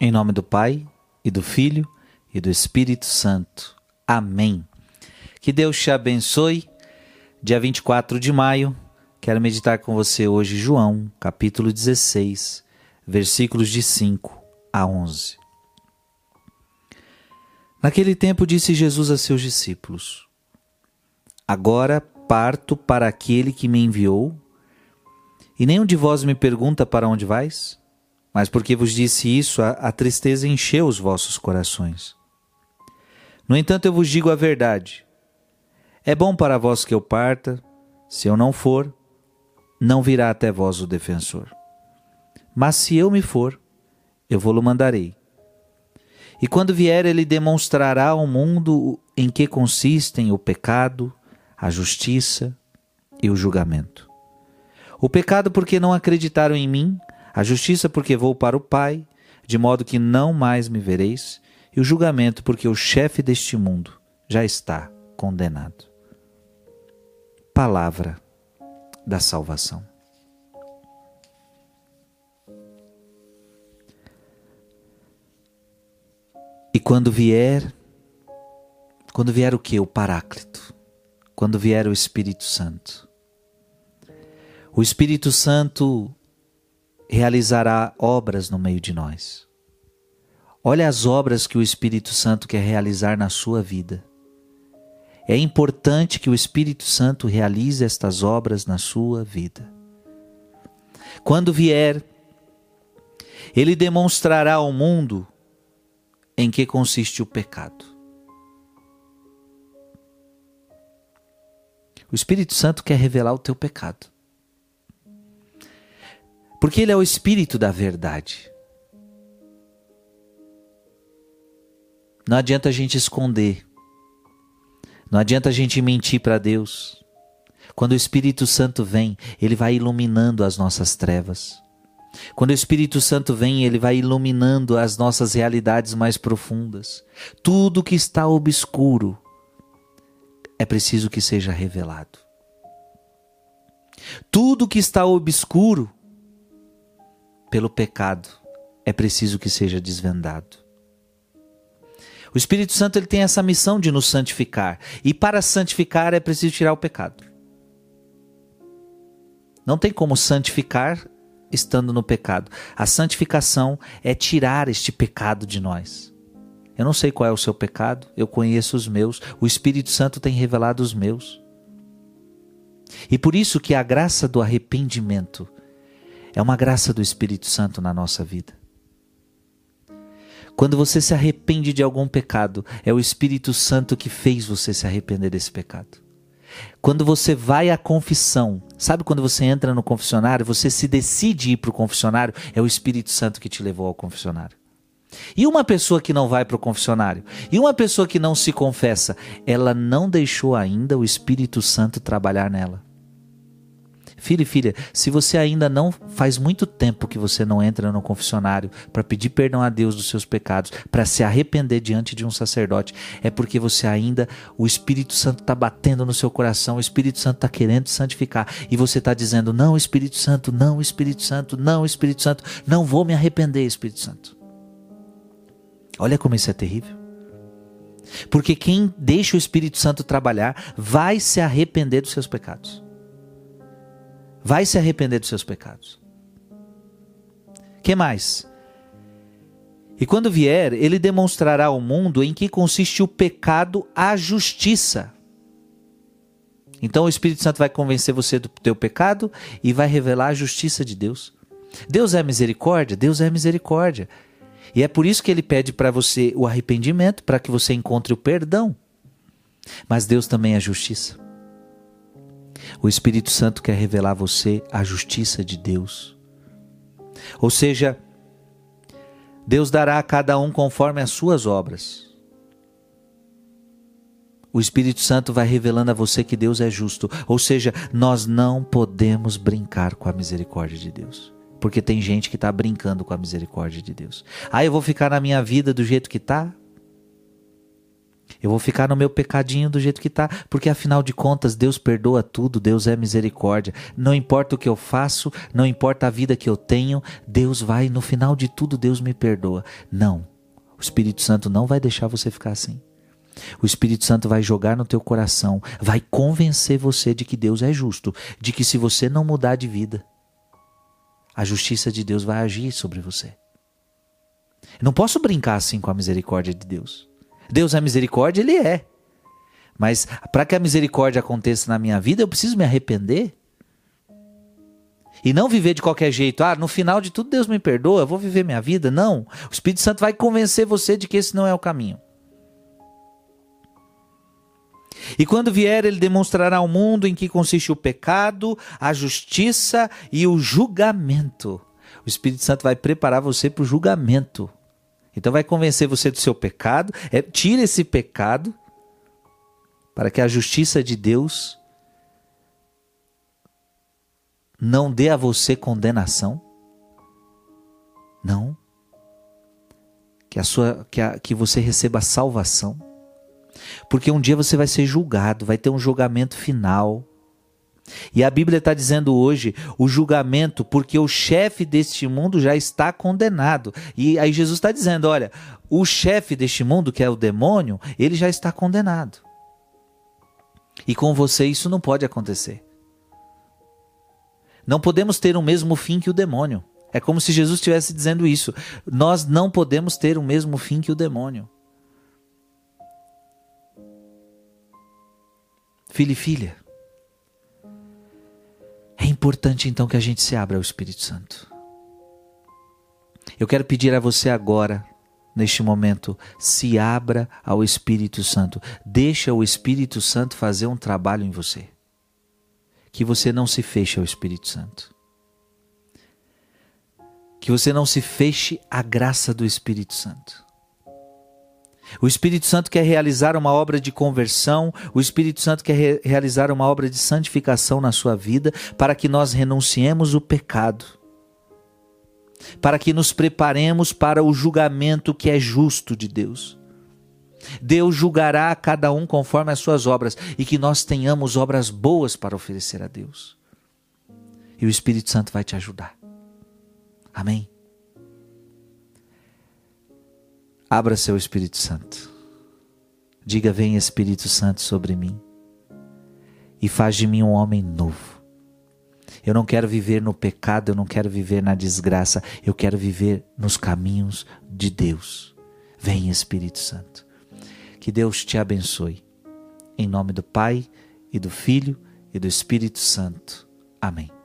Em nome do Pai, e do Filho, e do Espírito Santo. Amém. Que Deus te abençoe. Dia 24 de maio, quero meditar com você hoje João, capítulo 16, versículos de 5 a 11. Naquele tempo disse Jesus a seus discípulos: Agora parto para aquele que me enviou, e nenhum de vós me pergunta para onde vais? Mas porque vos disse isso, a, a tristeza encheu os vossos corações. No entanto, eu vos digo a verdade. É bom para vós que eu parta, se eu não for, não virá até vós o defensor. Mas se eu me for, eu vou-lo mandarei. E quando vier, ele demonstrará ao mundo em que consistem o pecado, a justiça e o julgamento. O pecado, porque não acreditaram em mim, a justiça, porque vou para o Pai, de modo que não mais me vereis, e o julgamento, porque o chefe deste mundo já está condenado. Palavra da salvação. E quando vier, quando vier o que? O Paráclito. Quando vier o Espírito Santo. O Espírito Santo realizará obras no meio de nós. Olha as obras que o Espírito Santo quer realizar na sua vida. É importante que o Espírito Santo realize estas obras na sua vida. Quando vier, ele demonstrará ao mundo em que consiste o pecado. O Espírito Santo quer revelar o teu pecado. Porque Ele é o Espírito da verdade. Não adianta a gente esconder. Não adianta a gente mentir para Deus. Quando o Espírito Santo vem, ele vai iluminando as nossas trevas. Quando o Espírito Santo vem, ele vai iluminando as nossas realidades mais profundas. Tudo que está obscuro é preciso que seja revelado. Tudo que está obscuro pelo pecado, é preciso que seja desvendado. O Espírito Santo ele tem essa missão de nos santificar, e para santificar é preciso tirar o pecado. Não tem como santificar estando no pecado. A santificação é tirar este pecado de nós. Eu não sei qual é o seu pecado, eu conheço os meus, o Espírito Santo tem revelado os meus. E por isso que a graça do arrependimento é uma graça do Espírito Santo na nossa vida. Quando você se arrepende de algum pecado, é o Espírito Santo que fez você se arrepender desse pecado. Quando você vai à confissão, sabe quando você entra no confessionário, você se decide ir para o confessionário, é o Espírito Santo que te levou ao confessionário. E uma pessoa que não vai para o confessionário, e uma pessoa que não se confessa, ela não deixou ainda o Espírito Santo trabalhar nela. Filho e filha, se você ainda não faz muito tempo que você não entra no confessionário para pedir perdão a Deus dos seus pecados, para se arrepender diante de um sacerdote, é porque você ainda, o Espírito Santo está batendo no seu coração, o Espírito Santo está querendo santificar e você está dizendo: Não, Espírito Santo, não, Espírito Santo, não, Espírito Santo, não vou me arrepender, Espírito Santo. Olha como isso é terrível. Porque quem deixa o Espírito Santo trabalhar vai se arrepender dos seus pecados vai se arrepender dos seus pecados. Que mais? E quando vier, ele demonstrará ao mundo em que consiste o pecado, a justiça. Então o Espírito Santo vai convencer você do teu pecado e vai revelar a justiça de Deus. Deus é misericórdia, Deus é misericórdia. E é por isso que ele pede para você o arrependimento, para que você encontre o perdão. Mas Deus também é justiça. O Espírito Santo quer revelar a você a justiça de Deus. Ou seja, Deus dará a cada um conforme as suas obras. O Espírito Santo vai revelando a você que Deus é justo. Ou seja, nós não podemos brincar com a misericórdia de Deus. Porque tem gente que está brincando com a misericórdia de Deus. Ah, eu vou ficar na minha vida do jeito que está? Eu vou ficar no meu pecadinho do jeito que tá, porque afinal de contas Deus perdoa tudo, Deus é misericórdia. Não importa o que eu faço, não importa a vida que eu tenho, Deus vai, no final de tudo, Deus me perdoa. Não. O Espírito Santo não vai deixar você ficar assim. O Espírito Santo vai jogar no teu coração, vai convencer você de que Deus é justo, de que se você não mudar de vida, a justiça de Deus vai agir sobre você. Eu não posso brincar assim com a misericórdia de Deus. Deus é misericórdia, Ele é. Mas para que a misericórdia aconteça na minha vida, eu preciso me arrepender. E não viver de qualquer jeito. Ah, no final de tudo Deus me perdoa, eu vou viver minha vida. Não. O Espírito Santo vai convencer você de que esse não é o caminho. E quando vier, ele demonstrará ao mundo em que consiste o pecado, a justiça e o julgamento. O Espírito Santo vai preparar você para o julgamento. Então vai convencer você do seu pecado, é, tira esse pecado para que a justiça de Deus não dê a você condenação. Não. Que a sua que, a, que você receba salvação. Porque um dia você vai ser julgado, vai ter um julgamento final. E a Bíblia está dizendo hoje o julgamento, porque o chefe deste mundo já está condenado. E aí Jesus está dizendo: olha, o chefe deste mundo, que é o demônio, ele já está condenado. E com você isso não pode acontecer. Não podemos ter o mesmo fim que o demônio. É como se Jesus estivesse dizendo isso. Nós não podemos ter o mesmo fim que o demônio. Filho e filha, importante então que a gente se abra ao Espírito Santo. Eu quero pedir a você agora, neste momento, se abra ao Espírito Santo. Deixa o Espírito Santo fazer um trabalho em você. Que você não se feche ao Espírito Santo. Que você não se feche à graça do Espírito Santo. O Espírito Santo quer realizar uma obra de conversão, o Espírito Santo quer re realizar uma obra de santificação na sua vida, para que nós renunciemos o pecado, para que nos preparemos para o julgamento que é justo de Deus. Deus julgará a cada um conforme as suas obras e que nós tenhamos obras boas para oferecer a Deus. E o Espírito Santo vai te ajudar. Amém. Abra seu Espírito Santo. Diga: Vem Espírito Santo sobre mim e faz de mim um homem novo. Eu não quero viver no pecado, eu não quero viver na desgraça, eu quero viver nos caminhos de Deus. Vem Espírito Santo. Que Deus te abençoe. Em nome do Pai e do Filho e do Espírito Santo. Amém.